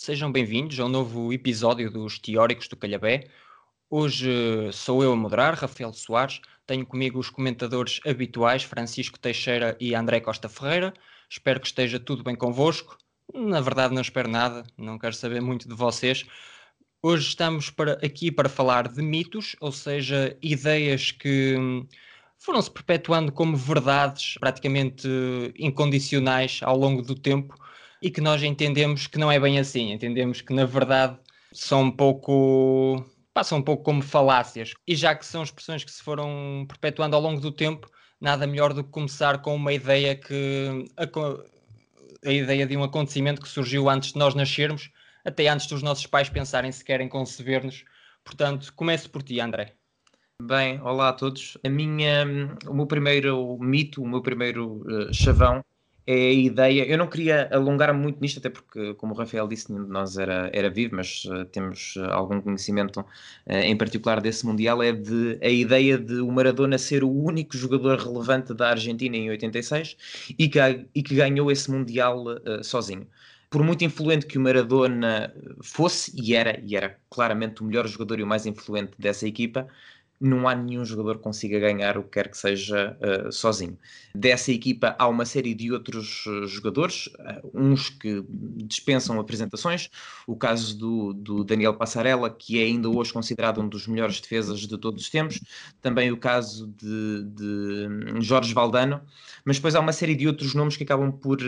Sejam bem-vindos a um novo episódio dos Teóricos do Calhabé. Hoje sou eu a moderar, Rafael Soares. Tenho comigo os comentadores habituais, Francisco Teixeira e André Costa Ferreira. Espero que esteja tudo bem convosco. Na verdade, não espero nada, não quero saber muito de vocês. Hoje estamos para, aqui para falar de mitos, ou seja, ideias que foram-se perpetuando como verdades praticamente incondicionais ao longo do tempo e que nós entendemos que não é bem assim. Entendemos que, na verdade, são um pouco. passam um pouco como falácias. E já que são expressões que se foram perpetuando ao longo do tempo, nada melhor do que começar com uma ideia que. a, a ideia de um acontecimento que surgiu antes de nós nascermos, até antes dos nossos pais pensarem se querem conceber-nos. Portanto, comece por ti, André. Bem, olá a todos. A minha, o meu primeiro mito, o meu primeiro uh, chavão é a ideia. Eu não queria alongar muito nisto, até porque, como o Rafael disse, nenhum de nós era, era vivo, mas uh, temos uh, algum conhecimento uh, em particular desse Mundial. É de a ideia de o Maradona ser o único jogador relevante da Argentina em 86 e que, e que ganhou esse Mundial sozinho. Por muito influente que o Maradona fosse, e era, e era claramente o melhor jogador e o mais influente dessa equipa, não há nenhum jogador que consiga ganhar o que quer que seja uh, sozinho. Dessa equipa há uma série de outros uh, jogadores, uh, uns que dispensam apresentações, o caso do, do, Daniel Passarella, que é ainda hoje considerado um dos melhores defesas de todos os tempos, também o caso de, de Jorge Valdano, mas depois há uma série de outros nomes que acabam por.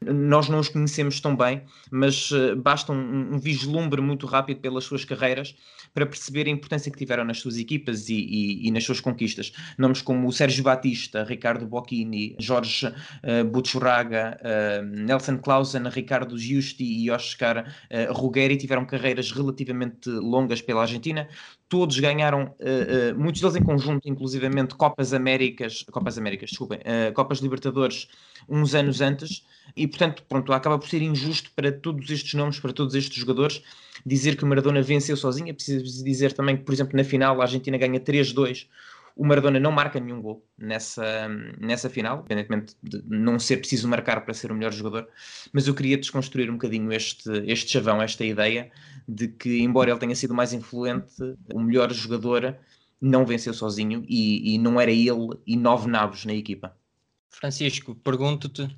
Nós não os conhecemos tão bem, mas basta um, um vislumbre muito rápido pelas suas carreiras para perceber a importância que tiveram nas suas equipas e, e, e nas suas conquistas. Nomes como o Sérgio Batista, Ricardo Bocchini, Jorge uh, Butchuraga, uh, Nelson Clausen, Ricardo Giusti e Oscar uh, Ruggeri tiveram carreiras relativamente longas pela Argentina. Todos ganharam, uh, muitos deles em conjunto, inclusivamente Copas Américas, Copas Américas, desculpem, Copas Libertadores, uns anos antes, e portanto, pronto, acaba por ser injusto para todos estes nomes, para todos estes jogadores, dizer que o Maradona venceu sozinho. É preciso dizer também que, por exemplo, na final a Argentina ganha 3-2. O Maradona não marca nenhum gol nessa, nessa final, independentemente de não ser preciso marcar para ser o melhor jogador. Mas eu queria desconstruir um bocadinho este, este chavão, esta ideia de que, embora ele tenha sido mais influente, o melhor jogador não venceu sozinho e, e não era ele e nove nabos na equipa. Francisco, pergunto-te,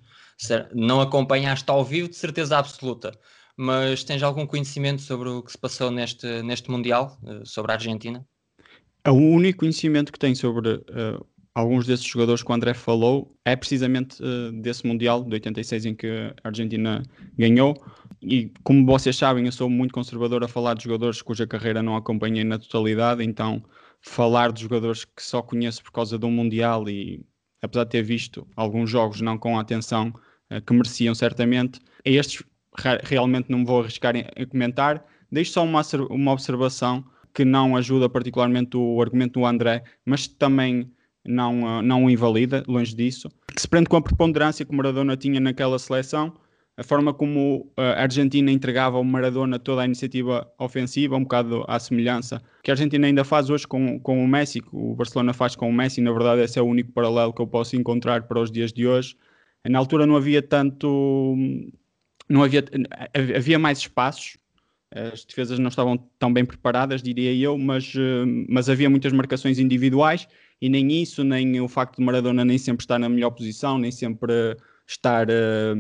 não acompanhaste ao vivo de certeza absoluta, mas tens algum conhecimento sobre o que se passou neste, neste Mundial, eh, sobre a Argentina? O único conhecimento que tenho sobre uh, alguns desses jogadores que o André falou é precisamente uh, desse Mundial de 86 em que a Argentina ganhou. E como vocês sabem, eu sou muito conservador a falar de jogadores cuja carreira não acompanhei na totalidade, então falar de jogadores que só conheço por causa do Mundial e apesar de ter visto alguns jogos não com a atenção uh, que mereciam certamente, a estes realmente não me vou arriscar em comentar. Deixo só uma, uma observação que não ajuda particularmente o argumento do André, mas também não, uh, não o invalida, longe disso, que se prende com a preponderância que Maradona tinha naquela seleção, a forma como uh, a Argentina entregava ao Maradona toda a iniciativa ofensiva, um bocado à semelhança que a Argentina ainda faz hoje com, com o Messi, que o Barcelona faz com o Messi, na verdade esse é o único paralelo que eu posso encontrar para os dias de hoje. Na altura não havia tanto não havia, havia mais espaços, as defesas não estavam tão bem preparadas, diria eu, mas, eh, mas havia muitas marcações individuais e nem isso, nem o facto de Maradona nem sempre estar na melhor posição, nem sempre estar. Eh,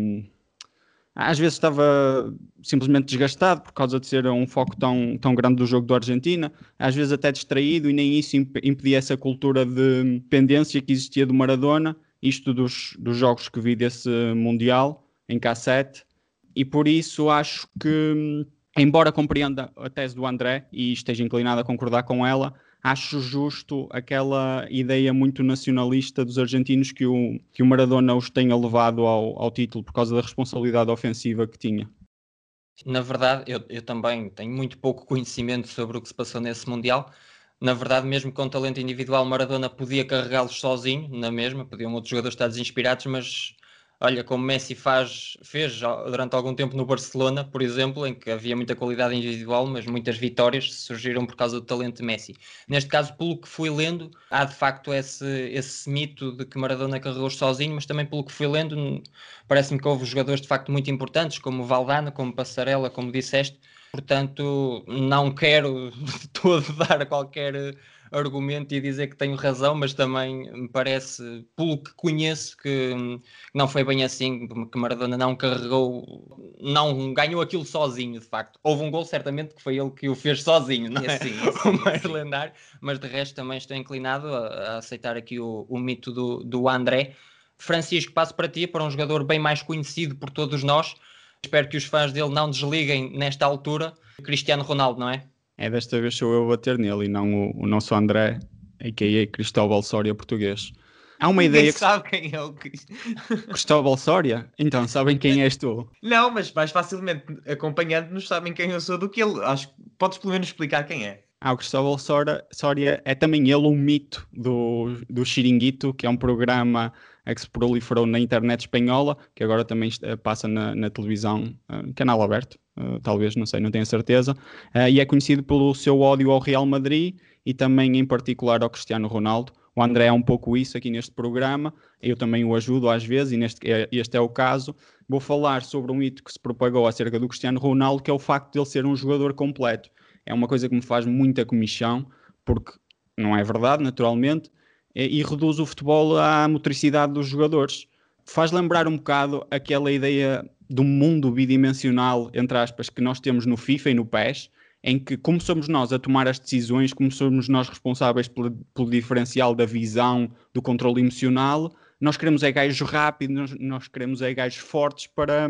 às vezes estava simplesmente desgastado por causa de ser um foco tão, tão grande do jogo do Argentina, às vezes até distraído, e nem isso impedia essa cultura de dependência que existia do Maradona, isto dos, dos jogos que vi desse Mundial em cassete. E por isso acho que, embora compreenda a tese do André e esteja inclinado a concordar com ela, acho justo aquela ideia muito nacionalista dos argentinos que o, que o Maradona os tenha levado ao, ao título por causa da responsabilidade ofensiva que tinha. Na verdade, eu, eu também tenho muito pouco conhecimento sobre o que se passou nesse Mundial. Na verdade, mesmo com talento individual, Maradona podia carregá-los sozinho, na mesma, podiam outros jogadores estar desinspirados, mas olha, como Messi faz, fez durante algum tempo no Barcelona, por exemplo, em que havia muita qualidade individual, mas muitas vitórias surgiram por causa do talento de Messi. Neste caso, pelo que fui lendo, há de facto esse, esse mito de que Maradona carregou sozinho, mas também pelo que fui lendo, parece-me que houve jogadores de facto muito importantes, como Valdana, como Passarela, como disseste, portanto, não quero de todo dar qualquer argumento e dizer que tenho razão, mas também me parece, pelo que conheço, que não foi bem assim, que Maradona não carregou, não ganhou aquilo sozinho, de facto. Houve um gol, certamente, que foi ele que o fez sozinho, não é? Sim, sim, o mais lendário, mas de resto também estou inclinado a, a aceitar aqui o, o mito do, do André. Francisco, passo para ti, para um jogador bem mais conhecido por todos nós. Espero que os fãs dele não desliguem nesta altura. Cristiano Ronaldo, não é? É desta vez sou eu a bater nele e não o, o nosso André, a.k.a. Cristóbal Soria português. Há uma Ninguém ideia que... sabe quem é o Cristóbal Soria? Então, sabem quem és tu? Não, mas mais facilmente acompanhando-nos sabem quem eu sou do que ele. Acho que podes pelo menos explicar quem é. Ah, o Cristóbal Soria, Soria é também ele um mito do, do Xiringuito, que é um programa que se proliferou na internet espanhola, que agora também passa na, na televisão, uh, canal aberto, uh, talvez, não sei, não tenho certeza, uh, e é conhecido pelo seu ódio ao Real Madrid e também em particular ao Cristiano Ronaldo. O André é um pouco isso aqui neste programa, eu também o ajudo às vezes, e neste, é, este é o caso. Vou falar sobre um mito que se propagou acerca do Cristiano Ronaldo, que é o facto de ele ser um jogador completo. É uma coisa que me faz muita comissão, porque não é verdade, naturalmente, e reduz o futebol à motricidade dos jogadores. Faz lembrar um bocado aquela ideia do mundo bidimensional, entre aspas, que nós temos no FIFA e no PES, em que, como somos nós a tomar as decisões, como somos nós responsáveis pelo, pelo diferencial da visão, do controle emocional, nós queremos é gajos rápidos, nós, nós queremos é gajos fortes para,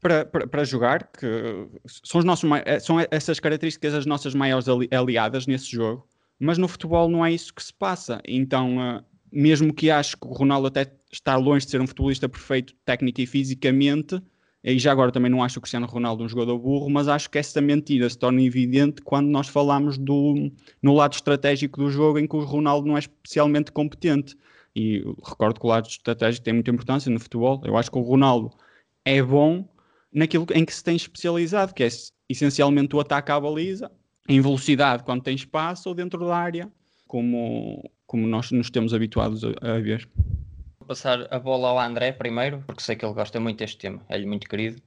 para, para, para, jogar, que são, os nossos, são essas características as nossas maiores aliadas nesse jogo mas no futebol não é isso que se passa. Então, uh, mesmo que acho que o Ronaldo até está longe de ser um futebolista perfeito técnica e fisicamente, e já agora também não acho o Cristiano Ronaldo um jogador burro, mas acho que essa mentira se torna evidente quando nós falamos do, no lado estratégico do jogo em que o Ronaldo não é especialmente competente. E recordo que o lado estratégico tem muita importância no futebol. Eu acho que o Ronaldo é bom naquilo em que se tem especializado, que é essencialmente o ataque à baliza, em velocidade quando tem espaço ou dentro da área, como, como nós nos temos habituados a, a ver. Passar a bola ao André primeiro, porque sei que ele gosta muito deste tema, é-lhe muito querido.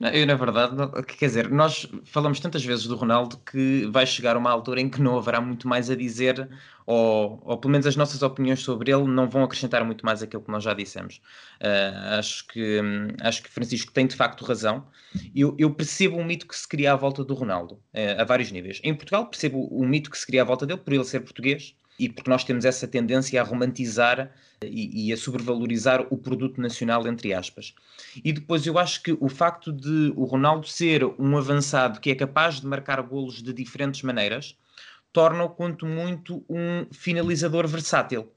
Eu, na verdade, quer dizer, nós falamos tantas vezes do Ronaldo que vai chegar uma altura em que não haverá muito mais a dizer, ou, ou pelo menos as nossas opiniões sobre ele não vão acrescentar muito mais aquilo que nós já dissemos. Uh, acho, que, acho que Francisco tem de facto razão. Eu, eu percebo o mito que se cria à volta do Ronaldo, uh, a vários níveis. Em Portugal, percebo o mito que se cria à volta dele por ele ser português e porque nós temos essa tendência a romantizar e, e, a sobrevalorizar o produto nacional, entre aspas. E depois eu acho que o facto de o Ronaldo ser um avançado que é capaz de marcar golos de diferentes maneiras, torna-o, quanto muito, um finalizador versátil.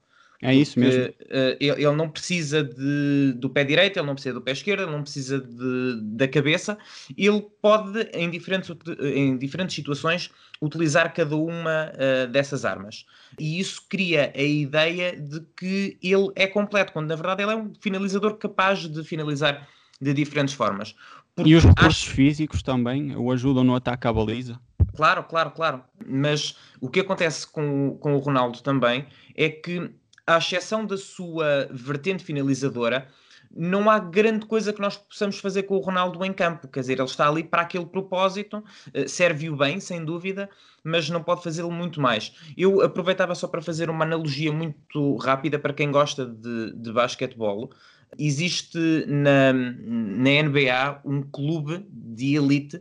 É isso mesmo. Uh, ele, não precisa de, do pé direito, ele não precisa do pé esquerdo, ele não precisa de, da cabeça. Ele pode, em diferentes, em diferentes situações, utilizar cada uma uh, dessas armas. E isso cria a ideia de que ele é completo, quando na verdade ele é um finalizador capaz de finalizar de diferentes formas. Porque e os recursos acho... físicos também o ajudam no ataque à baliza? Claro, claro, claro. Mas o que acontece com, com o Ronaldo também é que à exceção da sua vertente finalizadora, não há grande coisa que nós possamos fazer com o Ronaldo em campo. Quer dizer, ele está ali para aquele propósito, eh, serve-o bem, sem dúvida, mas não pode fazê-lo muito mais. Eu aproveitava só para fazer uma analogia muito rápida para quem gosta de, de basquetebol. Existe na, na NBA um clube de elite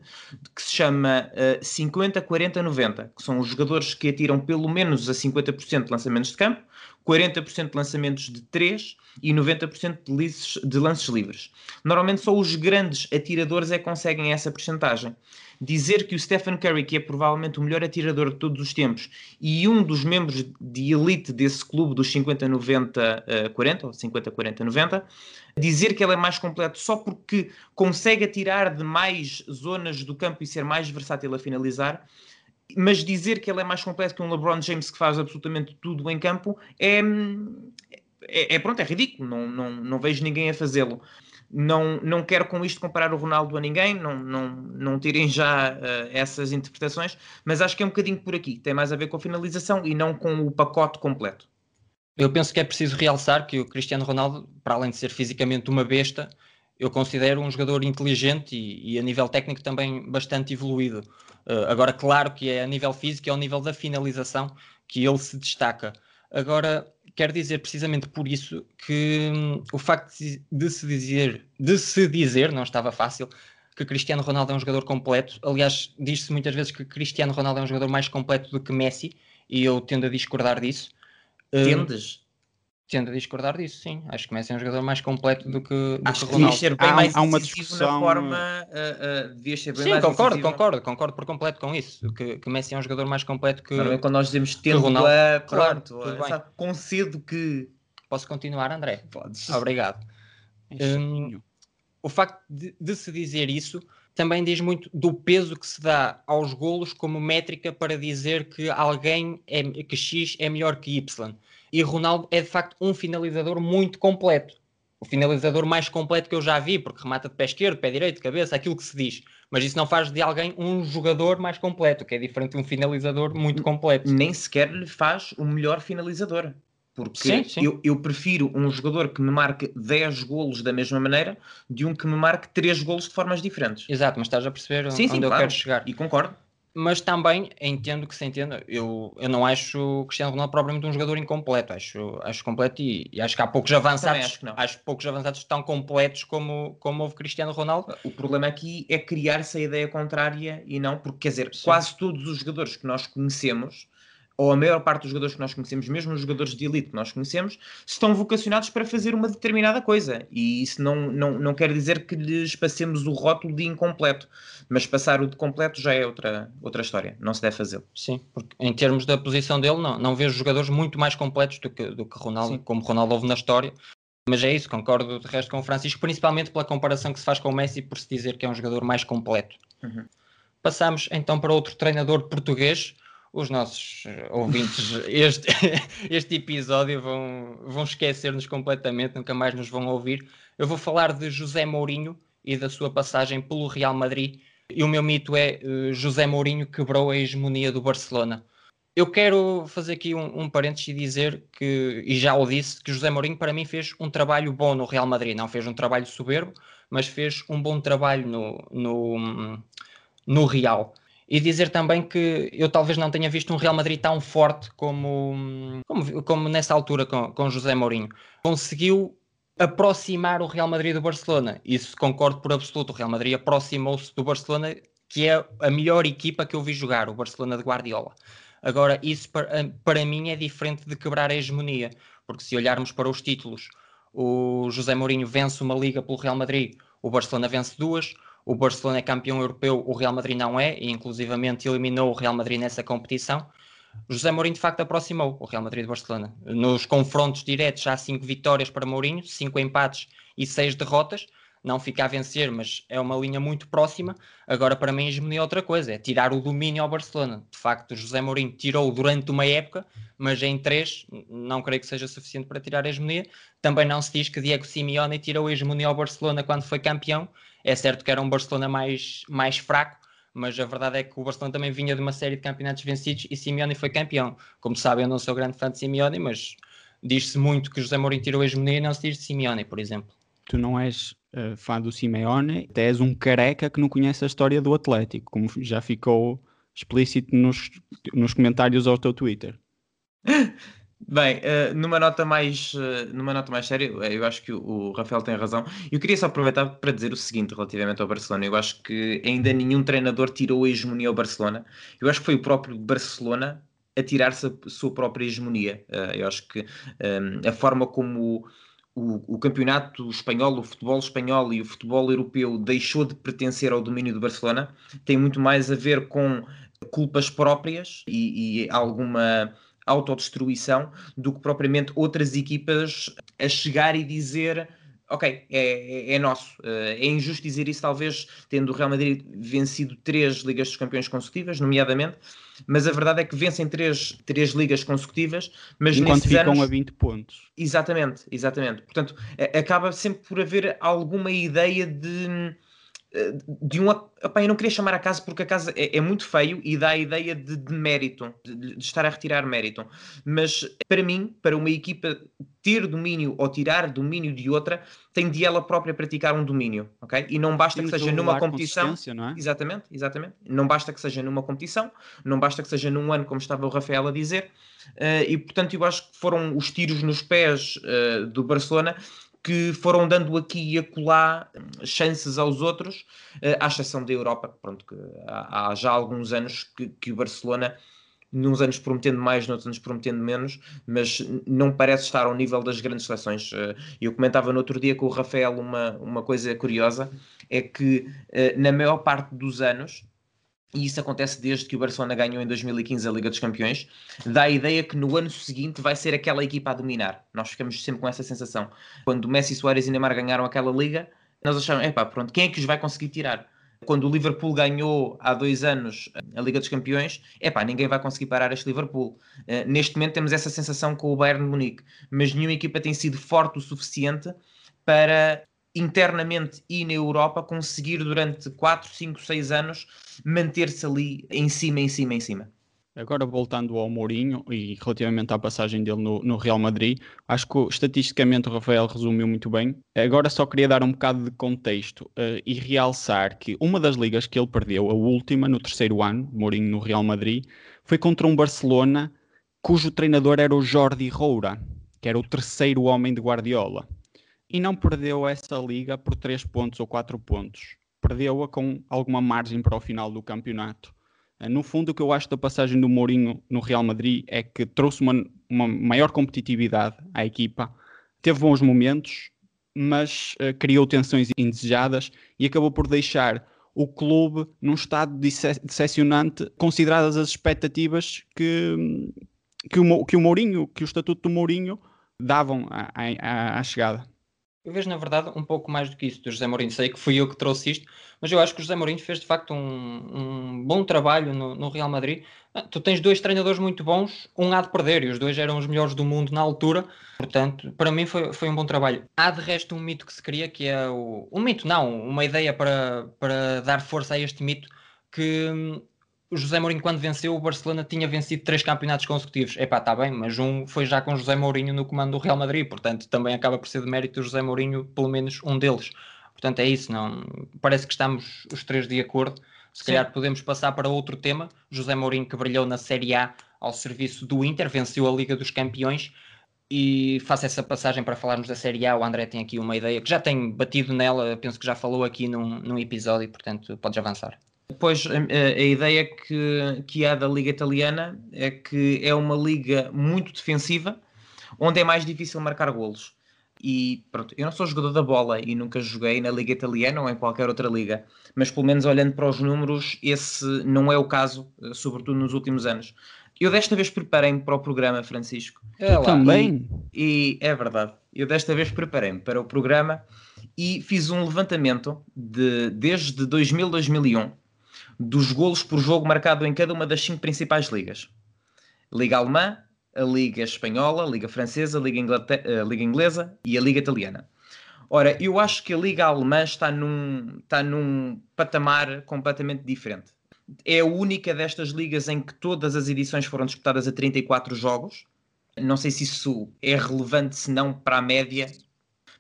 que se chama uh, 50, 40, 90, que são os jogadores que atiram pelo menos a 50% de lançamentos de campo, 40% de lançamentos de 3 e 90% de, lices, de lances livres. Normalmente só os grandes atiradores é que conseguem essa porcentagem. Dizer que o Stephen Curry, que é provavelmente o melhor atirador de todos os tempos e um dos membros de elite desse clube dos 50-90-40, ou 50-40-90, dizer que ele é mais completo só porque consegue atirar de mais zonas do campo e ser mais versátil a finalizar, mas dizer que ele é mais completo que um LeBron James que faz absolutamente tudo em campo é, é, é pronto, é ridículo, não, não, não vejo ninguém a fazê-lo. não, não quero com isto comparar o Ronaldo a ninguém, não, não, não tirem já uh, essas interpretações, mas acho que é um bocadinho por aqui. Tem mais a ver com a finalização e não com o pacote completo. Eu penso que é preciso realçar que o Cristiano Ronaldo, para além de ser fisicamente uma besta, eu considero um jogador inteligente e, e a nível técnico também bastante evoluído. Uh, agora, claro que é a nível físico, é ao nível da finalização que ele se destaca. Agora, quero dizer precisamente por isso que hum, o facto de, se dizer, de se dizer, não estava fácil, que Cristiano Ronaldo é um jogador completo. Aliás, diz-se muitas vezes que Cristiano Ronaldo é um jogador mais completo do que Messi, e eu tendo a discordar disso. Hum, Tendes? Tendo a discordar disso, sim. Acho que Messi é um jogador mais completo do que, do Acho que Ronaldo. ser bem há, mais há uma discussão... na forma. Uh, uh, devias ser bem sim, mais concordo, concordo, concordo por completo com isso. Que, que Messi é um jogador mais completo que. Quando nós dizemos tendo Ronaldo, a, pronto, claro, sabe, concedo que. Posso continuar, André? Podes. Obrigado. Um, o facto de, de se dizer isso também diz muito do peso que se dá aos golos como métrica para dizer que alguém é que X é melhor que Y. E Ronaldo é de facto um finalizador muito completo. O finalizador mais completo que eu já vi, porque remata de pé esquerdo, pé direito, cabeça, aquilo que se diz. Mas isso não faz de alguém um jogador mais completo, que é diferente de um finalizador muito completo. Nem sequer lhe faz o melhor finalizador. Porque sim, sim. Eu, eu, prefiro um jogador que me marque 10 golos da mesma maneira de um que me marque 3 golos de formas diferentes. Exato, mas estás a perceber sim, onde eu claro. quero chegar. E concordo mas também entendo que se entenda. Eu, eu não acho o Cristiano Ronaldo propriamente um jogador incompleto, acho, acho completo e, e acho que há poucos avançados, acho, acho poucos avançados tão completos como, como houve Cristiano Ronaldo. O problema aqui é criar essa ideia contrária e não, porque quer dizer, Sim. quase todos os jogadores que nós conhecemos ou a maior parte dos jogadores que nós conhecemos, mesmo os jogadores de elite que nós conhecemos, estão vocacionados para fazer uma determinada coisa. E isso não, não, não quer dizer que lhes passemos o rótulo de incompleto, mas passar o de completo já é outra, outra história, não se deve fazer. Sim, porque em termos da posição dele, não, não vejo jogadores muito mais completos do que, do que Ronaldo, Sim. como Ronaldo houve na história. Mas é isso, concordo de resto com o Francisco, principalmente pela comparação que se faz com o Messi, por se dizer que é um jogador mais completo. Uhum. Passamos então para outro treinador português, os nossos eh, ouvintes este, este episódio vão, vão esquecer-nos completamente, nunca mais nos vão ouvir. Eu vou falar de José Mourinho e da sua passagem pelo Real Madrid. E o meu mito é uh, José Mourinho quebrou a hegemonia do Barcelona. Eu quero fazer aqui um, um parênteses e dizer que, e já o disse, que José Mourinho para mim fez um trabalho bom no Real Madrid. Não fez um trabalho soberbo, mas fez um bom trabalho no, no, no Real. E dizer também que eu talvez não tenha visto um Real Madrid tão forte como, como, como nessa altura com, com José Mourinho. Conseguiu aproximar o Real Madrid do Barcelona. Isso concordo por absoluto. O Real Madrid aproximou-se do Barcelona, que é a melhor equipa que eu vi jogar, o Barcelona de Guardiola. Agora, isso para, para mim é diferente de quebrar a hegemonia, porque se olharmos para os títulos, o José Mourinho vence uma liga pelo Real Madrid, o Barcelona vence duas, o Barcelona é campeão europeu, o Real Madrid não é, e inclusivamente eliminou o Real Madrid nessa competição. José Mourinho de facto aproximou o Real Madrid do Barcelona. Nos confrontos diretos há cinco vitórias para Mourinho, cinco empates e seis derrotas. Não fica a vencer, mas é uma linha muito próxima. Agora, para mim, é outra coisa, é tirar o domínio ao Barcelona. De facto, José Mourinho tirou durante uma época, mas em três não creio que seja suficiente para tirar a hegemonia. Também não se diz que Diego Simeone tirou a hegemonia ao Barcelona quando foi campeão, é certo que era um Barcelona mais, mais fraco, mas a verdade é que o Barcelona também vinha de uma série de campeonatos vencidos e Simeone foi campeão. Como sabem, eu não sou grande fã de Simeone, mas diz-se muito que José Mourinho tirou a hegemonia e não se diz de Simeone, por exemplo. Tu não és uh, fã do Simeone, até és um careca que não conhece a história do Atlético, como já ficou explícito nos, nos comentários ao teu Twitter. Bem, uh, numa, nota mais, uh, numa nota mais séria, eh, eu acho que o, Rafael tem razão. Eu queria só aproveitar para dizer o seguinte relativamente ao Barcelona. Eu acho que ainda nenhum treinador tirou a hegemonia ao Barcelona. Eu acho que foi o próprio Barcelona a tirar-se a sua própria hegemonia. Eu acho que a forma como o, o, campeonato espanhol, o futebol espanhol e o futebol europeu deixou de pertencer ao domínio do Barcelona tem muito mais a ver com culpas próprias e, e alguma autodestruição do que propriamente outras equipas a chegar e dizer ok, é, é, é nosso. Uh, é injusto dizer isso, talvez, tendo o Real Madrid vencido três Ligas dos Campeões consecutivas, nomeadamente, mas a verdade é que vencem três, três ligas consecutivas, mas Enquanto ficam anos... a 20 pontos. Exatamente, exatamente. Portanto, acaba sempre por haver alguma ideia de de um. Opa, eu não queria chamar a casa porque a casa é, é muito feio e dá a ideia de, de mérito, de, de, estar a retirar mérito. Mas para mim, para uma equipa ter domínio ou tirar domínio de outra, tem de ela própria praticar um domínio, ok? E não basta tem que seja numa competição. Não é? Exatamente, exatamente. Não basta que seja numa competição, não basta que seja num ano, como estava o Rafael a dizer. Uh, e portanto, eu acho que foram os tiros nos pés uh, do Barcelona que foram dando aqui e acolá chances aos outros, eh, à exceção da Europa, pronto, que há, já alguns anos que, que, o Barcelona, nos anos prometendo mais, noutros anos prometendo menos, mas não parece estar ao nível das grandes seleções. Eh, eu comentava no outro dia com o Rafael uma, uma coisa curiosa, é que eh, na maior parte dos anos, e isso acontece desde que o Barcelona ganhou em 2015 a Liga dos Campeões, dá a ideia que no ano seguinte vai ser aquela equipa a dominar. Nós ficamos sempre com essa sensação. Quando Messi, Soares e Neymar ganharam aquela Liga, nós achamos, epá, pronto, quem é que os vai conseguir tirar? Quando o Liverpool ganhou há dois anos a Liga dos Campeões, epá, ninguém vai conseguir parar este Liverpool. Uh, neste momento temos essa sensação com o Bayern de Munique, mas nenhuma equipa tem sido forte o suficiente para internamente e na Europa conseguir durante 4, 5, 6 anos manter-se ali em cima, em cima, em cima. Agora voltando ao Mourinho e relativamente à passagem dele no, no, Real Madrid, acho que estatisticamente o Rafael resumiu muito bem. Agora só queria dar um bocado de contexto uh, e realçar que uma das ligas que ele perdeu, a última, no terceiro ano, Mourinho no Real Madrid, foi contra um Barcelona cujo treinador era o Jordi Roura, que era o terceiro homem de Guardiola e não perdeu essa liga por 3 pontos ou 4 pontos. Perdeu-a com alguma margem para o final do campeonato. Eh, no fundo, o que eu acho da passagem do Mourinho no Real Madrid é que trouxe uma, uma maior competitividade à equipa, teve bons momentos, mas uh, criou tensões indesejadas e acabou por deixar o clube num estado decepcionante, consideradas as expectativas que, que, o, que o Mourinho, que o estatuto do Mourinho davam à, chegada. Eu vejo, na verdade, um pouco mais do que isso do José Mourinho. Sei que fui eu que trouxe isto, mas eu acho que o José Mourinho fez de facto um, um bom trabalho no, no, Real Madrid. Ah, tu tens dois treinadores muito bons, um há de perder, e os dois eram os melhores do mundo na altura. Portanto, para mim foi, foi um bom trabalho. Há de resto um mito que se cria, que é o. Um mito, não, uma ideia para, para dar força a este mito, que hum, o José Mourinho, quando venceu, o Barcelona tinha vencido três campeonatos consecutivos. Epá, está bem, mas um foi já com José Mourinho no comando do Real Madrid, portanto também acaba por ser de mérito do José Mourinho, pelo menos um deles. Portanto, é isso, não parece que estamos os três de acordo. Se calhar podemos passar para outro tema. José Mourinho, que brilhou na Série A ao serviço do Inter, venceu a Liga dos Campeões. E faço essa passagem para falarmos da Série A. O André tem aqui uma ideia que já tem batido nela, penso que já falou aqui num, num episódio, portanto, podes avançar. Pois a, a, ideia que, que há da Liga Italiana é que é uma liga muito defensiva, onde é mais difícil marcar golos. E pronto, eu não sou jogador da bola e nunca joguei na Liga Italiana ou em qualquer outra liga, mas pelo menos olhando para os números, esse não é o caso, eh, sobretudo nos últimos anos. Eu desta vez preparei-me para o programa, Francisco. É também? E, e, é verdade. Eu desta vez preparei-me para o programa e fiz um levantamento de desde 2000 2001 dos golos por jogo marcado em cada uma das cinco principais ligas. Liga Alemã, a Liga Espanhola, a Liga Francesa, a Liga, a Liga Inglesa e a Liga Italiana. Ora, eu acho que a Liga Alemã está num, está num patamar completamente diferente. É a única destas ligas em que todas as edições foram disputadas a 34 jogos. Não sei se isso é relevante, se não, para a média.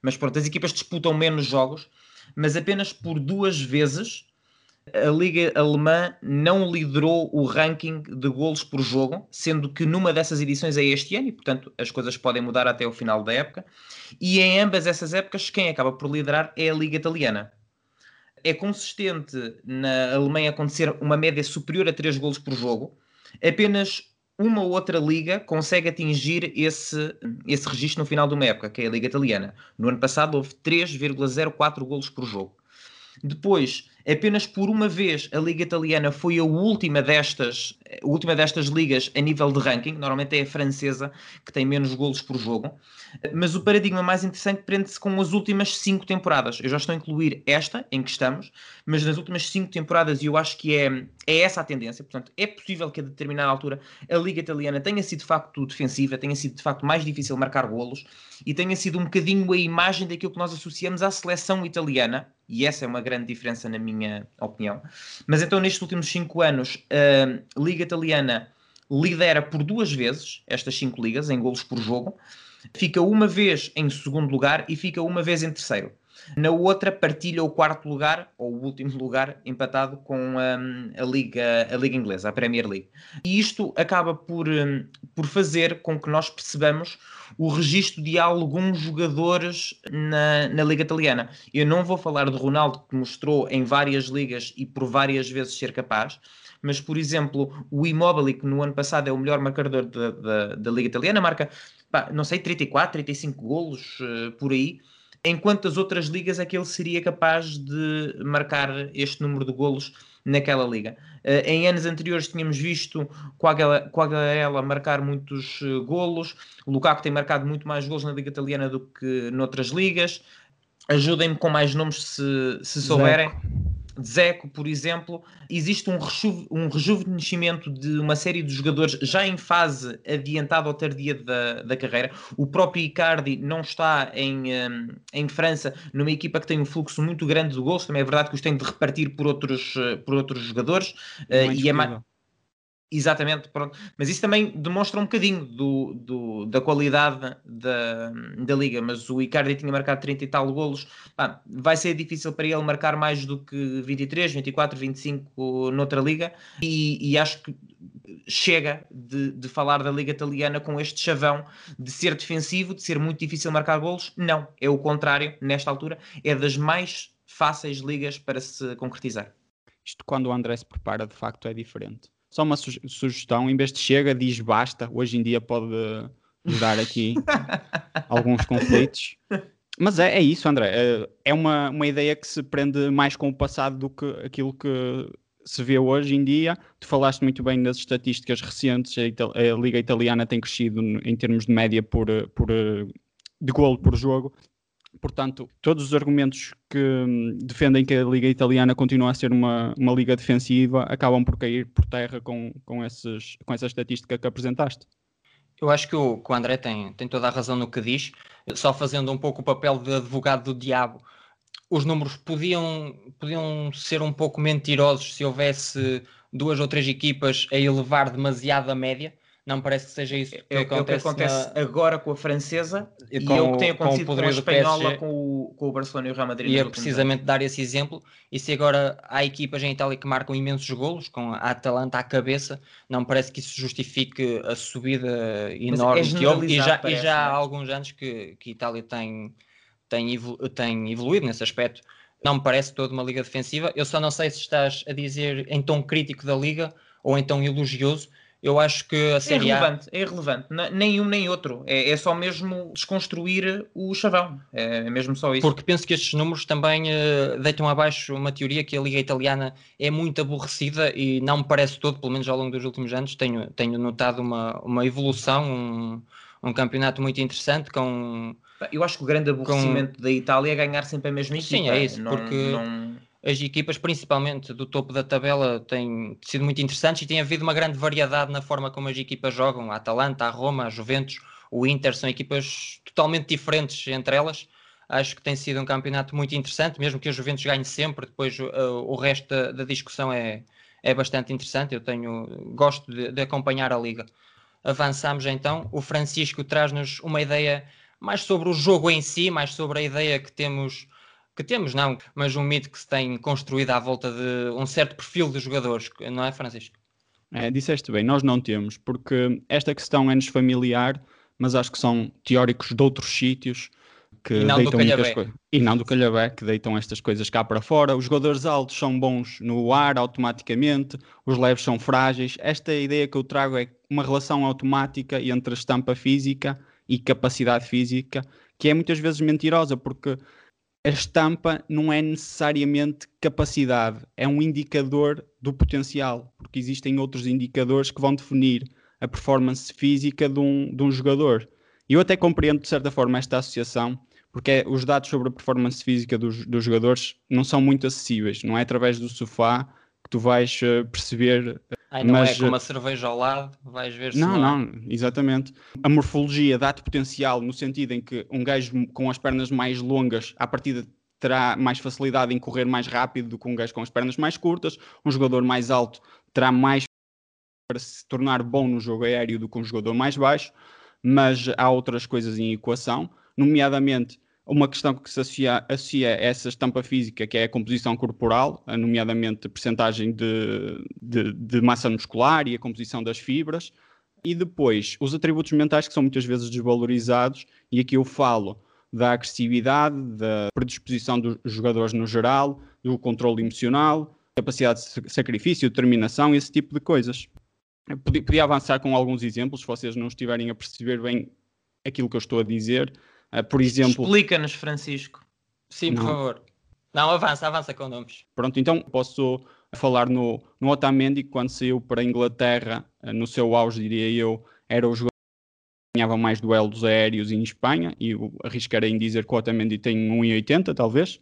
Mas pronto, as equipas disputam menos jogos, mas apenas por duas vezes a Liga Alemã não liderou o ranking de golos por jogo, sendo que numa dessas edições é este ano e, portanto, as coisas podem mudar até o final da época. E em ambas essas épocas, quem acaba por liderar é a Liga Italiana. É consistente na Alemanha acontecer uma média superior a 3 golos por jogo. Apenas uma ou outra liga consegue atingir esse, esse registro no final de uma época, que é a Liga Italiana. No ano passado houve 3,04 golos por jogo. Depois, Apenas por uma vez a Liga Italiana foi a última destas, a última destas ligas a nível de ranking. Normalmente é a francesa que tem menos golos por jogo. Mas o paradigma mais interessante prende-se com as últimas cinco temporadas. Eu já estou a incluir esta, em que estamos, mas nas últimas cinco temporadas, e eu acho que é, é essa a tendência. Portanto, é possível que a determinada altura a Liga Italiana tenha sido de facto defensiva, tenha sido de facto mais difícil marcar golos e tenha sido um bocadinho a imagem daquilo que nós associamos à seleção italiana e essa é uma grande diferença na minha opinião. Mas então, nestes últimos cinco anos, a Liga Italiana lidera por duas vezes estas cinco ligas em golos por jogo, fica uma vez em segundo lugar e fica uma vez em terceiro. Na outra, partilha o quarto lugar, ou o último lugar, empatado com um, a, Liga, a Liga Inglesa, a Premier League. E isto acaba por, um, por fazer com que nós percebamos o registro de alguns jogadores na, na Liga Italiana. Eu não vou falar de Ronaldo, que mostrou em várias ligas e por várias vezes ser capaz, mas, por exemplo, o Immobile, que no ano passado é o melhor marcador da, da, da Liga Italiana, marca, pá, não sei, 34, 35 golos uh, por aí em quantas outras ligas é que ele seria capaz de marcar este número de golos naquela liga. Uh, em anos anteriores tínhamos visto Quagliarella marcar muitos uh, golos, o Lukaku tem marcado muito mais golos na liga italiana do que noutras ligas. Ajudem-me com mais nomes se, se souberem. Zeco. Zeco, por exemplo, existe um, reju um rejuvenescimento de uma série de jogadores já em fase adiantada ou tardia da, da carreira. O próprio Icardi não está em, um, em França numa equipa que tem um fluxo muito grande de gols. Também é verdade que os tem de repartir por outros, uh, por outros jogadores. Uh, e é mais Exatamente, pronto. Mas isso também demonstra um bocadinho do, do, da qualidade da, da liga. Mas o Icardi tinha marcado 30 e tal golos. Vai ser difícil para ele marcar mais do que 23, 24, 25 noutra liga. E, e acho que chega de, de, falar da liga italiana com este chavão de ser defensivo, de ser muito difícil marcar golos. Não, é o contrário. Nesta altura, é das mais fáceis ligas para se concretizar. Isto quando o André se prepara, de facto, é diferente só uma su sugestão, em vez de chega, diz basta. Hoje em dia pode dar aqui alguns conflitos. Mas é, é isso, André. É, é uma, uma ideia que se prende mais com o passado do que aquilo que se vê hoje em dia. Tu falaste muito bem das estatísticas recentes. A, Ital a Liga Italiana tem crescido em termos de média por, por, de golo por jogo portanto, todos os argumentos que hum, defendem que a Liga Italiana continua a ser uma, uma liga defensiva acabam por cair por terra com, com, esses, com essa estatística que apresentaste. Eu acho que o, que o André tem, tem toda a razão no que diz, só fazendo um pouco o papel de advogado do diabo. Os números podiam, podiam ser um pouco mentirosos se houvesse duas ou três equipas a elevar demasiado a média não parece que seja isso que é, acontece, é o que acontece na... agora com a francesa e, e é o que tem acontecido com, com a espanhola, com o, com o Barcelona e o Real Madrid. E é precisamente dar esse exemplo. E se agora há equipas em Itália que marcam imensos golos, com a Atalanta à cabeça, não parece que isso justifique a subida é enorme é E já, parece, e já há alguns anos que, que a Itália tem, tem, evolu tem evoluído nesse aspecto. Não me parece toda uma liga defensiva. Eu só não sei se estás a dizer em tom crítico da liga ou em tom elogioso eu acho que a Série é irrelevante, A... É irrelevante, nem um nem outro. É, é, só mesmo desconstruir o chavão. É mesmo só isso. Porque penso que estes números também uh, deitam abaixo uma teoria que a Liga Italiana é muito aborrecida e não me parece todo, pelo menos ao longo dos últimos anos, tenho, tenho notado uma, uma evolução, um, um campeonato muito interessante com. Eu acho que o grande aborrecimento com... da Itália é ganhar sempre a mesma equipa. Sim, é isso, não, porque. Não as equipas, principalmente do topo da tabela, têm sido muito interessantes e tem havido uma grande variedade na forma como as equipas jogam. A Atalanta, a Roma, a Juventus, o Inter são equipas totalmente diferentes entre elas. Acho que tem sido um campeonato muito interessante, mesmo que a Juventus ganhe sempre, depois uh, o resto da, da, discussão é, é bastante interessante. Eu tenho, gosto de, de acompanhar a liga. Avançamos então. O Francisco traz-nos uma ideia mais sobre o jogo em si, mais sobre a ideia que temos que temos, não, mas um mito que se tem construído à volta de um certo perfil de jogadores, não é, Francisco? É, disseste bem, nós não temos, porque esta questão é-nos familiar, mas acho que são teóricos de outros sítios que e deitam muitas coisas. E não do Calhabé, que deitam estas coisas cá para fora. Os jogadores altos são bons no ar automaticamente, os leves são frágeis. Esta ideia que eu trago é uma relação automática entre a estampa física e capacidade física, que é muitas vezes mentirosa, porque a estampa não é necessariamente capacidade, é um indicador do potencial, porque existem outros indicadores que vão definir a performance física de um, de um jogador. Eu até compreendo de certa forma esta associação, porque é, os dados sobre a performance física dos, dos, jogadores não são muito acessíveis, não é através do sofá que tu vais uh, perceber. Ai, não é mas, é com uma cerveja ao lado, vais ver se não, não, não, exatamente. A morfologia dá-te potencial no sentido em que um gajo com as pernas mais longas, à partida terá mais facilidade em correr mais rápido do que um gajo com as pernas mais curtas, um jogador mais alto terá mais para se tornar bom no jogo aéreo do que um jogador mais baixo, mas há outras coisas em equação, nomeadamente uma questão que se associa, associa a essa estampa física, que é a composição corporal, nomeadamente a percentagem de, de, de, massa muscular e a composição das fibras, e depois os atributos mentais que são muitas vezes desvalorizados, e aqui eu falo da agressividade, da predisposição dos jogadores no geral, do controle emocional, capacidade de sacrifício, determinação, esse tipo de coisas. Podia, avançar com alguns exemplos, se vocês não estiverem a perceber bem aquilo que eu estou a dizer, por exemplo. Explica-nos, Francisco. Sim, por não. favor. Não, avança, avança com nomes. Pronto, então posso falar no, no Otamendi, quando saiu para a Inglaterra, uh, no seu auge, diria eu, era o jogador que ganhava mais duelos aéreos em Espanha, e arriscarei em dizer que o Otamendi tem 1,80 talvez.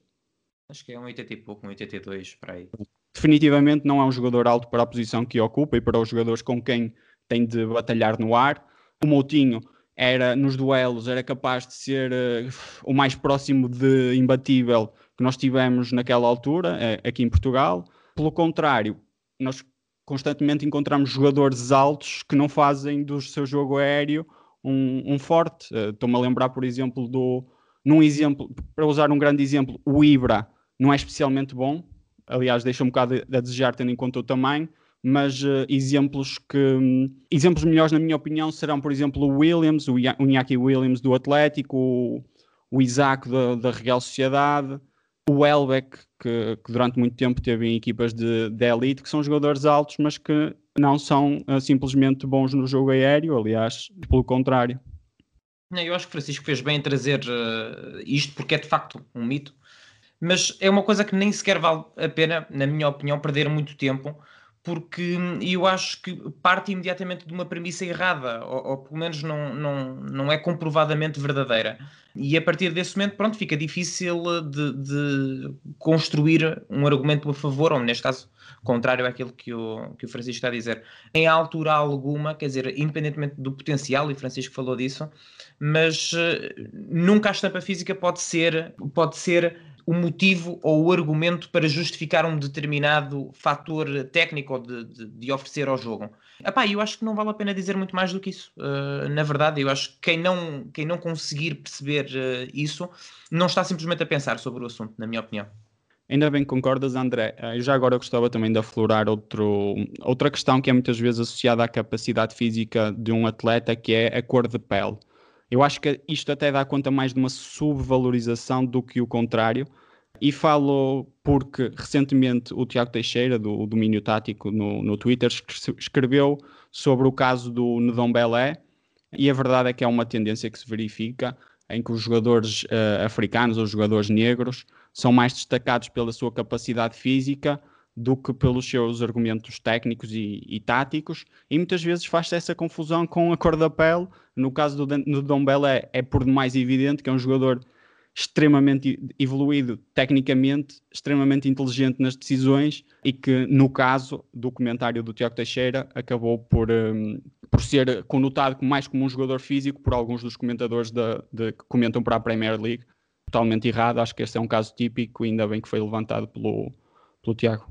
Acho que é 1,80 e pouco, 1,82 para aí. Definitivamente não é um jogador alto para a posição que ocupa e para os jogadores com quem tem de batalhar no ar. O Moutinho era nos duelos, era capaz de ser uh, o mais próximo de imbatível que nós tivemos naquela altura, uh, aqui em Portugal. Pelo contrário, nós constantemente encontramos jogadores altos que não fazem do seu jogo aéreo um, um forte. Uh, Estou-me a lembrar, por exemplo, do. Num exemplo, para usar um grande exemplo, o Ibra não é especialmente bom, aliás, deixa um bocado a desejar, tendo em conta o tamanho mas uh, exemplos que um, exemplos melhores na minha opinião serão por exemplo o Williams, o, Iñaki Williams do Atlético, o, o Isaac da, Real Sociedade, o Elbeck que, que, durante muito tempo teve em equipas de, de elite, que são jogadores altos, mas que não são uh, simplesmente bons no jogo aéreo, aliás, pelo contrário. Eu acho que Francisco fez bem em trazer uh, isto porque é de facto um mito, mas é uma coisa que nem sequer vale a pena, na minha opinião, perder muito tempo porque eu acho que parte imediatamente de uma premissa errada, ou, ou, pelo menos não, não, não é comprovadamente verdadeira. E a partir desse momento, pronto, fica difícil de, de construir um argumento a favor, ou neste caso, contrário àquilo que o, que o Francisco está a dizer. Em altura alguma, quer dizer, independentemente do potencial, e Francisco falou disso, mas uh, nunca a estampa física pode ser, pode ser o motivo ou o argumento para justificar um determinado fator técnico de, de, de oferecer ao jogo. Epá, eu acho que não vale a pena dizer muito mais do que isso. Uh, na verdade, eu acho que quem não, quem não conseguir perceber uh, isso não está simplesmente a pensar sobre o assunto, na minha opinião. Ainda bem que concordas, André. Eh, eu já agora gostava também de aflorar outro, outra questão que é muitas vezes associada à capacidade física de um atleta, que é a cor de pele. Eu acho que isto até dá conta mais de uma subvalorização do que o contrário. E falo porque recentemente o Tiago Teixeira, do Domínio Tático, no, no Twitter, escreveu sobre o caso do Nedon Belé. E a verdade é que é uma tendência que se verifica em que os jogadores uh, africanos ou jogadores negros são mais destacados pela sua capacidade física do que pelos seus argumentos técnicos e, e táticos, e muitas vezes faz-se essa confusão com a cor da pele. No caso do, do Dom Belé, é por demais evidente que é um jogador extremamente evoluído tecnicamente, extremamente inteligente nas decisões e que, no caso do comentário do Tiago Teixeira, acabou por, um, por ser conotado mais como um jogador físico por alguns dos comentadores de, que comentam para a Premier League. Totalmente errado, acho que este é um caso típico, ainda bem que foi levantado pelo, pelo Tiago.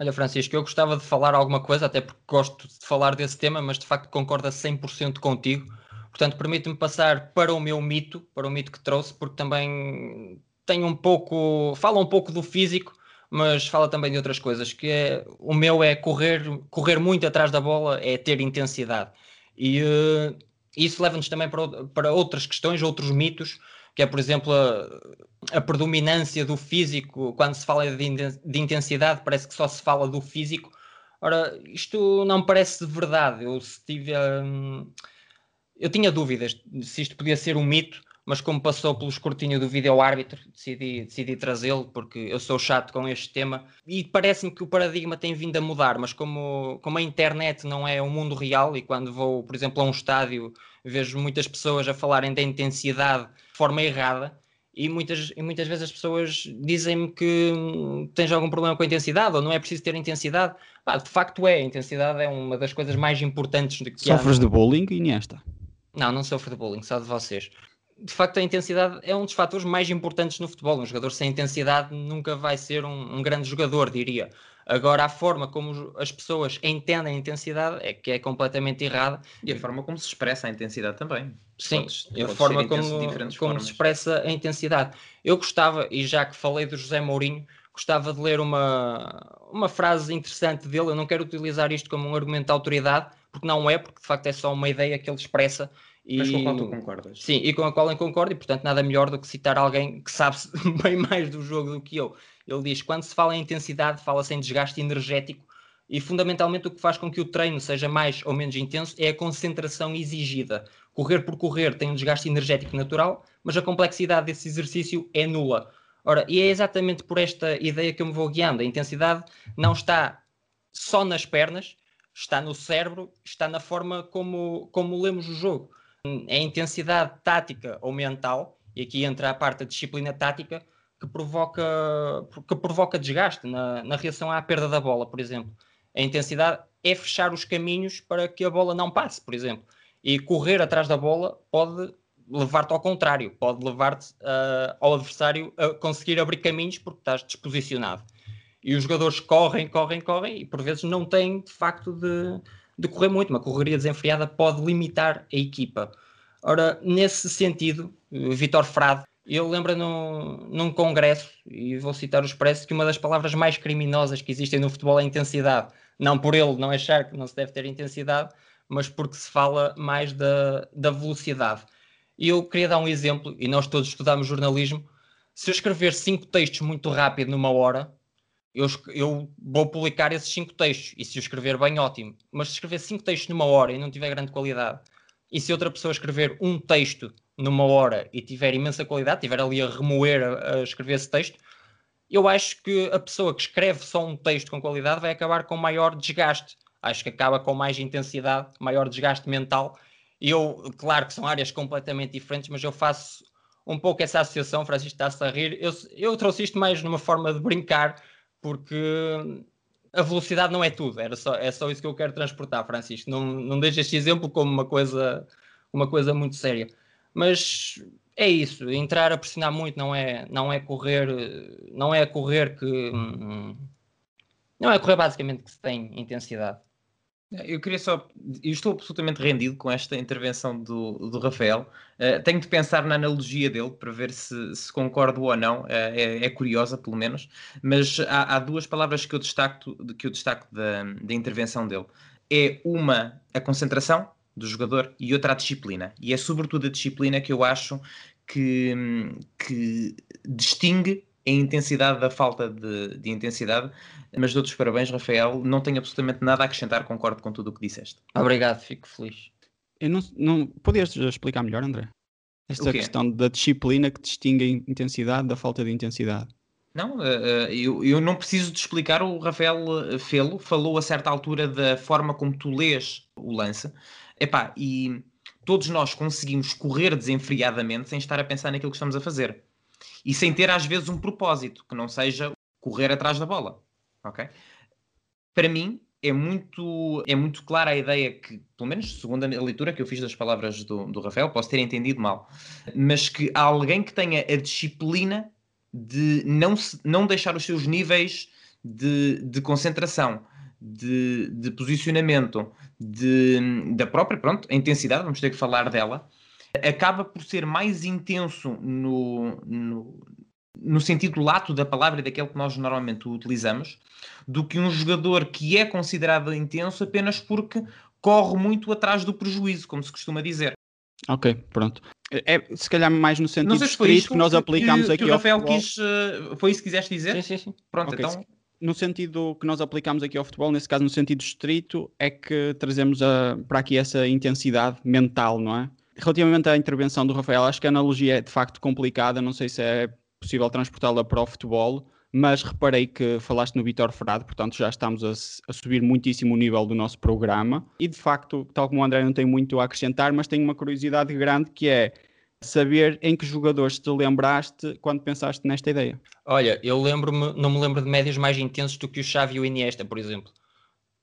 Olha, Francisco, eu gostava de falar alguma coisa, até porque gosto de falar desse tema, mas de facto concordo a 100% contigo. Portanto, permite-me passar para o meu mito, para o mito que trouxe, porque também tem um pouco, fala um pouco do físico, mas fala também de outras coisas, que é, o meu é correr, correr muito atrás da bola, é ter intensidade. E uh, isso leva-nos também para, para outras questões, outros mitos, que é, por exemplo, a, a predominância do físico, quando se fala de, de, intensidade, parece que só se fala do físico. Ora, isto não parece verdade. Eu, se tive, hum, eu tinha dúvidas se isto podia ser um mito, mas como passou pelo escrutínio do vídeo árbitro, decidi, decidi trazê-lo porque eu sou chato com este tema e parece-me que o paradigma tem vindo a mudar, mas como, como a internet não é um mundo real e quando vou, por exemplo, a um estádio vejo muitas pessoas a falarem da intensidade de forma errada e muitas, e muitas vezes as pessoas dizem-me que tens algum problema com a intensidade ou não é preciso ter intensidade. de facto é, a intensidade é uma das coisas mais importantes que Sofres há. de bullying e nesta? Não, não sofro de bullying, só de vocês. De facto, a intensidade é um dos fatores mais importantes no futebol. Um jogador sem intensidade nunca vai ser um, um grande jogador, diria. Agora, a forma como as pessoas entendem a intensidade é que é completamente errada. E a forma como se expressa a intensidade também. Sim, podes, a forma como, como se expressa a intensidade. Eu gostava, e já que falei do José Mourinho, gostava de ler uma, uma frase interessante dele. Eu não quero utilizar isto como um argumento de autoridade, porque não é, porque de facto é só uma ideia que ele expressa. E, Mas com a qual tu concordas? Sim, e com a qual eu concordo, e portanto nada melhor do que citar alguém que sabe bem mais do jogo do que eu. Ele diz: quando se fala em intensidade, fala-se em desgaste energético e fundamentalmente o que faz com que o treino seja mais ou menos intenso é a concentração exigida. Correr por correr tem um desgaste energético natural, mas a complexidade desse exercício é nula. Ora, e é exatamente por esta ideia que eu me vou guiando. A intensidade não está só nas pernas, está no cérebro, está na forma como, como lemos o jogo. A intensidade tática ou mental, e aqui entra a parte da disciplina tática, que provoca, que provoca desgaste na, na reação à perda da bola, por exemplo. A intensidade é fechar os caminhos para que a bola não passe, por exemplo. E correr atrás da bola pode levar-te ao contrário, pode levar-te uh, ao adversário a conseguir abrir caminhos porque estás disposicionado. E os jogadores correm, correm, correm e por vezes não têm de facto de, de correr muito. Uma correria desenfreada pode limitar a equipa. Ora, nesse sentido, Vitor Frade eu lembro num, num congresso, e vou citar o Expresso, que uma das palavras mais criminosas que existem no futebol é intensidade. Não por ele não achar que não se deve ter intensidade, mas porque se fala mais da, da velocidade. E eu queria dar um exemplo, e nós todos estudamos jornalismo. Se eu escrever cinco textos muito rápido numa hora, eu, eu vou publicar esses cinco textos. E se eu escrever bem, ótimo. Mas se escrever cinco textos numa hora e não tiver grande qualidade, e se outra pessoa escrever um texto numa hora e tiver imensa qualidade, tiver ali a remoer, a, a, escrever esse texto, eu acho que a pessoa que escreve só um texto com qualidade vai acabar com maior desgaste. Acho que acaba com mais intensidade, maior desgaste mental. Eu, claro que são áreas completamente diferentes, mas eu faço um pouco essa associação, Francisco está-se a rir. Eu, eu trouxe isto mais numa forma de brincar, porque a velocidade não é tudo, era só, é só isso que eu quero transportar, Francisco. Não, não deixe este exemplo como uma coisa, uma coisa muito séria. Mas é isso, entrar a pressionar muito não é, não é correr, não é correr que hum, não é correr basicamente que se tem intensidade. Eu queria só, eu estou absolutamente rendido com esta intervenção do, do Rafael. Uh, tenho de pensar na analogia dele para ver se, se concordo ou não. Uh, é, é, curiosa, pelo menos. Mas há, há, duas palavras que eu destaco, que eu destaco da, da intervenção dele. É uma a concentração do jogador e outra a disciplina. E é sobretudo a disciplina que eu acho que, que distingue a intensidade da falta de, de intensidade. Mas dou-te os parabéns, Rafael. Não tenho absolutamente nada a acrescentar, concordo com tudo o que disseste. Obrigado, fico feliz. Eu não, não... Podias explicar melhor, André? Esta questão da disciplina que distingue a intensidade da falta de intensidade. Não, uh, eu, eu não preciso de explicar, o Rafael Felo falou a certa altura da forma como tu lês o lance. Epá, e todos nós conseguimos correr desenfreadamente sem estar a pensar naquilo que estamos a fazer. E sem ter, às vezes, um propósito, que não seja correr atrás da bola. Ok? Para mim, é muito, é muito clara a ideia que, pelo menos segundo a leitura que eu fiz das palavras do, do Rafael, posso ter entendido mal, mas que há alguém que tenha a disciplina de não, se, não deixar os seus níveis de, de concentração, de, de posicionamento, de, da própria pronto, a intensidade, vamos ter que falar dela, acaba por ser mais intenso no, no, no sentido lato da palavra e daquele que nós normalmente utilizamos, do que um jogador que é considerado intenso apenas porque corre muito atrás do prejuízo, como se costuma dizer. Ok, pronto. É, se calhar mais no sentido escrito que nós aplicamos que, aqui que o Rafael ao quis, uh, foi isso que quiseste dizer? Sim, sim, sim. Pronto, okay. então no sentido que nós aplicamos aqui ao futebol, nesse caso no sentido estrito, é que trazemos a, para aqui essa intensidade mental, não é? relativamente à intervenção do Rafael, acho que a analogia é de facto complicada, não sei se é possível transportá-la para o futebol, mas reparei que falaste no Vitor Frade, portanto já estamos a, a, subir muitíssimo o nível do nosso programa e de facto, tal como o André não tem muito a acrescentar, mas tenho uma curiosidade grande que é saber em que jogadores te lembraste quando pensaste nesta ideia. Olha, eu lembro-me, não me lembro de médios mais intensos do que o Xavi e o Iniesta, por exemplo.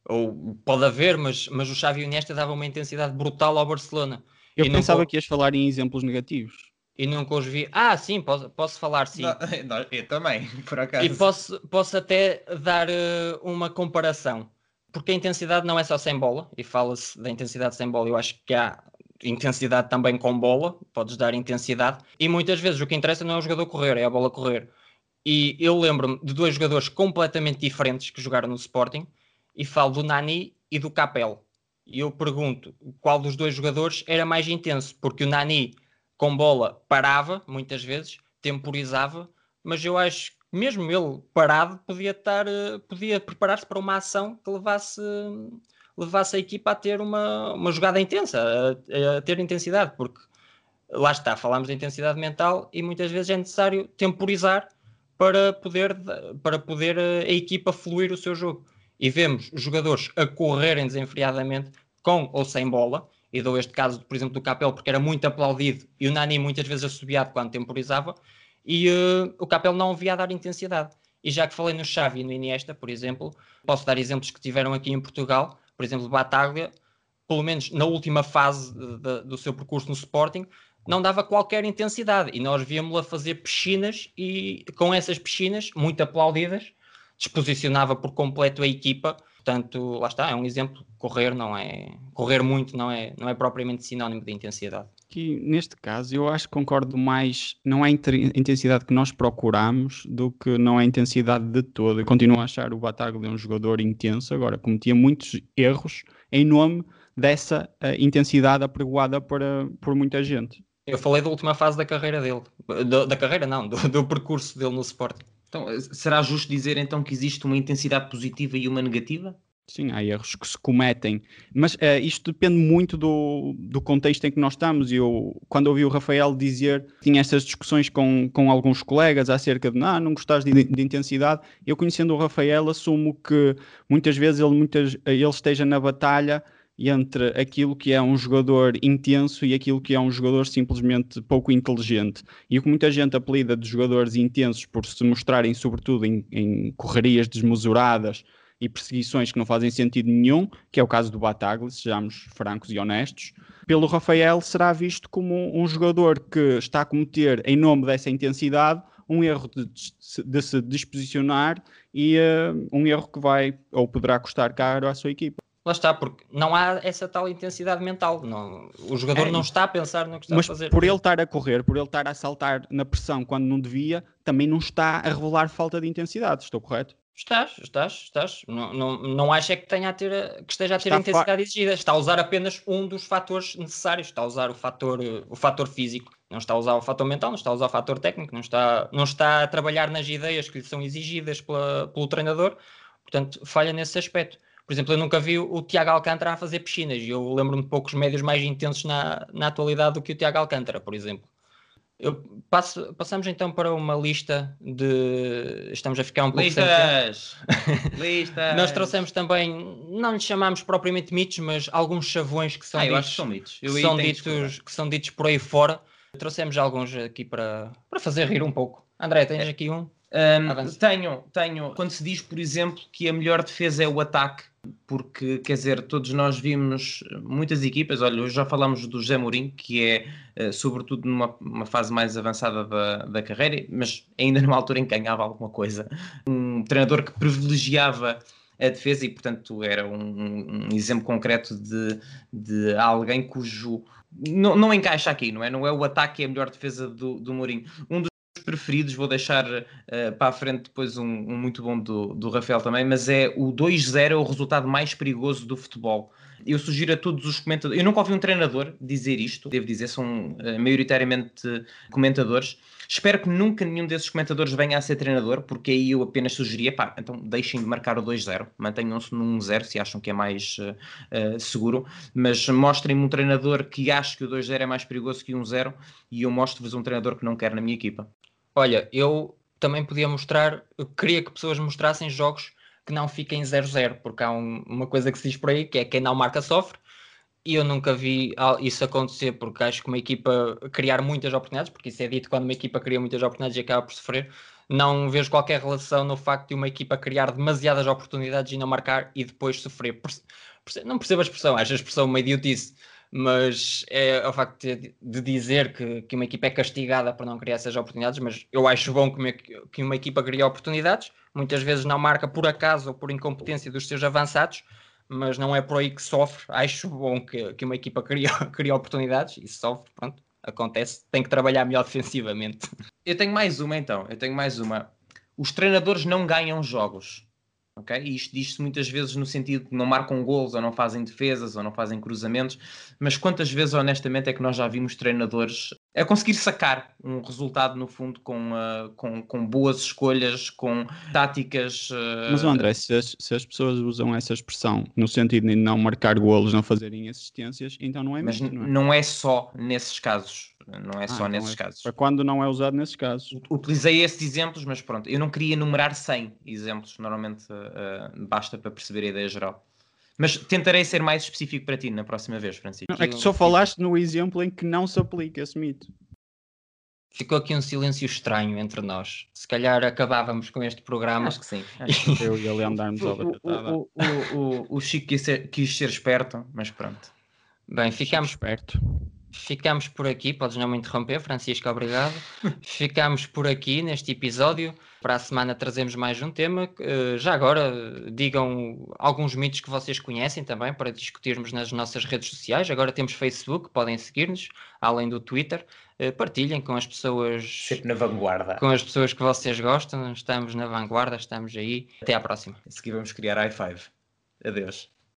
Ou pode haver, mas, mas o Xavi e o Iniesta davam uma intensidade brutal ao Barcelona. Eu e pensava nunca... que ias falar em exemplos negativos. E nunca os vi. Ah, sim, posso, posso falar sim. Não, eu também, por acaso. E posso, posso até dar uh, uma comparação. Porque a intensidade não é só sem bola, e fala-se da intensidade sem bola, eu acho que há intensidade também com bola, podes dar intensidade, e muitas vezes o que interessa não é o jogador correr, é a bola correr. E eu lembro-me de dois jogadores completamente diferentes que jogaram no Sporting, e falo do Nani e do Capel. E eu pergunto qual dos dois jogadores era mais intenso, porque o Nani com bola parava, muitas vezes, temporizava, mas eu acho que mesmo ele parado podia estar, eh, podia preparar-se para uma ação que levasse, levasse a equipa a ter uma, uma jogada intensa, a, a ter intensidade, porque lá está, falamos de intensidade mental e muitas vezes é necessário temporizar para poder, para poder eh, a equipa fluir o seu jogo. E vemos jogadores a correrem desenfreadamente com ou sem bola, e dou este caso, por exemplo, do Capel, porque era muito aplaudido e o Nani muitas vezes assobiado quando temporizava, e uh, o Capel não via a dar intensidade. E já que falei no Xavi e no Iniesta, por exemplo, posso dar exemplos que tiveram aqui em Portugal, por exemplo, Bataglia, pelo menos na última fase de, de, do seu percurso no Sporting, não dava qualquer intensidade e nós víamos-lo a fazer piscinas e com essas piscinas, muito aplaudidas, desposicionava por completo a equipa Portanto, lá está, é um exemplo. Correr não é correr muito não é não é propriamente sinónimo de intensidade. Que neste caso eu acho que concordo mais, não é a intensidade que nós procuramos do que não é a intensidade de todo. Eu continuo a achar o Bataglia um jogador intenso, agora cometia muitos erros em nome dessa uh, intensidade apregoada por, uh, por muita gente. Eu falei da última fase da carreira dele, da, da carreira não, do, do percurso dele no Sporting. Então, será justo dizer então que existe uma intensidade positiva e uma negativa? Sim, há erros que se cometem, mas uh, isto depende muito do, do contexto em que nós estamos. Eu, quando ouvi o Rafael dizer, tinha essas discussões com, com alguns colegas acerca de ah, não gostas de, de, intensidade. Eu, conhecendo o Rafael, assumo que muitas vezes ele, muitas, ele esteja na batalha entre aquilo que é um jogador intenso e aquilo que é um jogador simplesmente pouco inteligente. E o que muita gente apelida de jogadores intensos por se mostrarem, sobretudo, em, em correrias desmesuradas e perseguições que não fazem sentido nenhum, que é o caso do Bataglia, sejamos francos e honestos, pelo Rafael será visto como um jogador que está a cometer, em nome dessa intensidade, um erro de, de se disposicionar e uh, um erro que vai ou poderá custar caro à sua equipa. Lá está, porque não há essa tal intensidade mental. Não, o jogador é, não está a pensar no que está a fazer. Por ele estar a correr, por ele estar a saltar na pressão quando não devia, também não está a revelar falta de intensidade. Estou correto? Estás, estás, estás. Não, não, não acho é que, tenha a ter, que esteja a ter está a intensidade exigida. Está a usar apenas um dos fatores necessários. Está a usar o fator, o fator físico. Não está a usar o fator mental, não está a usar o fator técnico, não está, não está a trabalhar nas ideias que lhe são exigidas pela, pelo treinador. Portanto, falha nesse aspecto. Por exemplo, eu nunca vi o Tiago Alcântara a fazer piscinas e eu lembro-me de poucos médios mais intensos na, na atualidade do que o Tiago Alcântara, por exemplo. Eu passo, passamos então para uma lista de. Estamos a ficar um pouco. Listas! Listas! Nós trouxemos também, não lhe chamamos propriamente mitos, mas alguns chavões que são ah, ditos. Que são mitos. Que são, ditos, que são ditos por aí fora. Trouxemos alguns aqui para, para fazer rir um pouco. André, tens aqui um? um tenho, tenho. Quando se diz, por exemplo, que a melhor defesa é o ataque, porque, quer dizer, todos nós vimos muitas equipas, olha, hoje já falamos do José Mourinho, que é, uh, sobretudo, numa fase mais avançada da, da carreira, mas ainda numa altura em que ganhava alguma coisa, um treinador que privilegiava a defesa e, portanto, era um, um exemplo concreto de, de alguém cujo... Não, não encaixa aqui, não é? Não é o ataque que é a melhor defesa do, do Mourinho. Um dos preferidos, vou deixar uh, para a frente depois um, um, muito bom do, do Rafael também, mas é o 2-0 é o resultado mais perigoso do futebol. Eu sugiro a todos os comentadores. Eu nunca ouvi um treinador dizer isto, devo dizer, são uh, maioritariamente comentadores. Espero que nunca nenhum desses comentadores venha a ser treinador, porque aí eu apenas sugeria, pá, então deixem de marcar o 2-0, mantenham-se num 1-0 se acham que é mais uh, seguro, mas mostrem-me um treinador que acha que o 2-0 é mais perigoso que o 1-0 e eu mostro-vos um treinador que não quer na minha equipa. Olha, eu também podia mostrar, eu queria que pessoas mostrassem jogos que não fiquem 0-0, porque há um, uma coisa que se diz por aí, que é quem não marca sofre, e eu nunca vi isso acontecer, porque acho que uma equipa criar muitas oportunidades, porque isso é dito quando uma equipa cria muitas oportunidades e acaba por sofrer, não vejo qualquer relação no facto de uma equipa criar demasiadas oportunidades e não marcar e depois sofrer. Não percebo a expressão, acho a expressão uma idiotice, mas é o facto de, de dizer que, que, uma equipa é castigada por não criar essas oportunidades, mas eu acho bom que uma, que uma equipa cria oportunidades, muitas vezes não marca por acaso ou por incompetência dos seus avançados, mas não é por aí que sofre. Acho bom que, que uma equipa cria, cria oportunidades e sofre, pronto, acontece. Tem que trabalhar melhor defensivamente. Eu tenho mais uma então, eu tenho mais uma. Os treinadores não ganham jogos. Ok? E isto diz-se muitas vezes no sentido de não marcam gols, ou não fazem defesas, ou não fazem cruzamentos, mas quantas vezes, honestamente, é que nós já vimos treinadores a conseguir sacar um resultado, no fundo, com, uh, com, com, boas escolhas, com táticas. Uh... Mas, André, se as, se as, pessoas usam essa expressão no sentido de não marcar golos, não fazerem assistências, então não é mesmo. Mas não é? não é só nesses casos. Não é ah, só nesses é casos. Para quando não é usado nesses casos. Utilizei esses exemplos, mas pronto, eu não queria enumerar 100 exemplos, normalmente uh, basta para perceber a ideia geral. Mas tentarei ser mais específico para ti na próxima vez, Francisco. Não, é que só falaste no exemplo em que não se aplica esse mito. Ficou aqui um silêncio estranho entre nós. Se calhar acabávamos com este programa. Acho que sim. Acho que eu e ele andarmos ao o, o, o, o, Chico quis ser, quis ser esperto, mas pronto. Bem, ficamos. Esperto. Ficamos por aqui, podes não me interromper, Francisco, obrigado. Ficamos por aqui neste episódio. Para a semana trazemos mais um tema. Uh, já agora, digam alguns mitos que vocês conhecem também para discutirmos nas nossas redes sociais. Agora temos Facebook, podem seguir-nos, além do Twitter. Uh, partilhem com as pessoas. Sempre na vanguarda. Com as pessoas que vocês gostam. Estamos na vanguarda, estamos aí. Até à próxima. A seguir vamos criar i5. Adeus.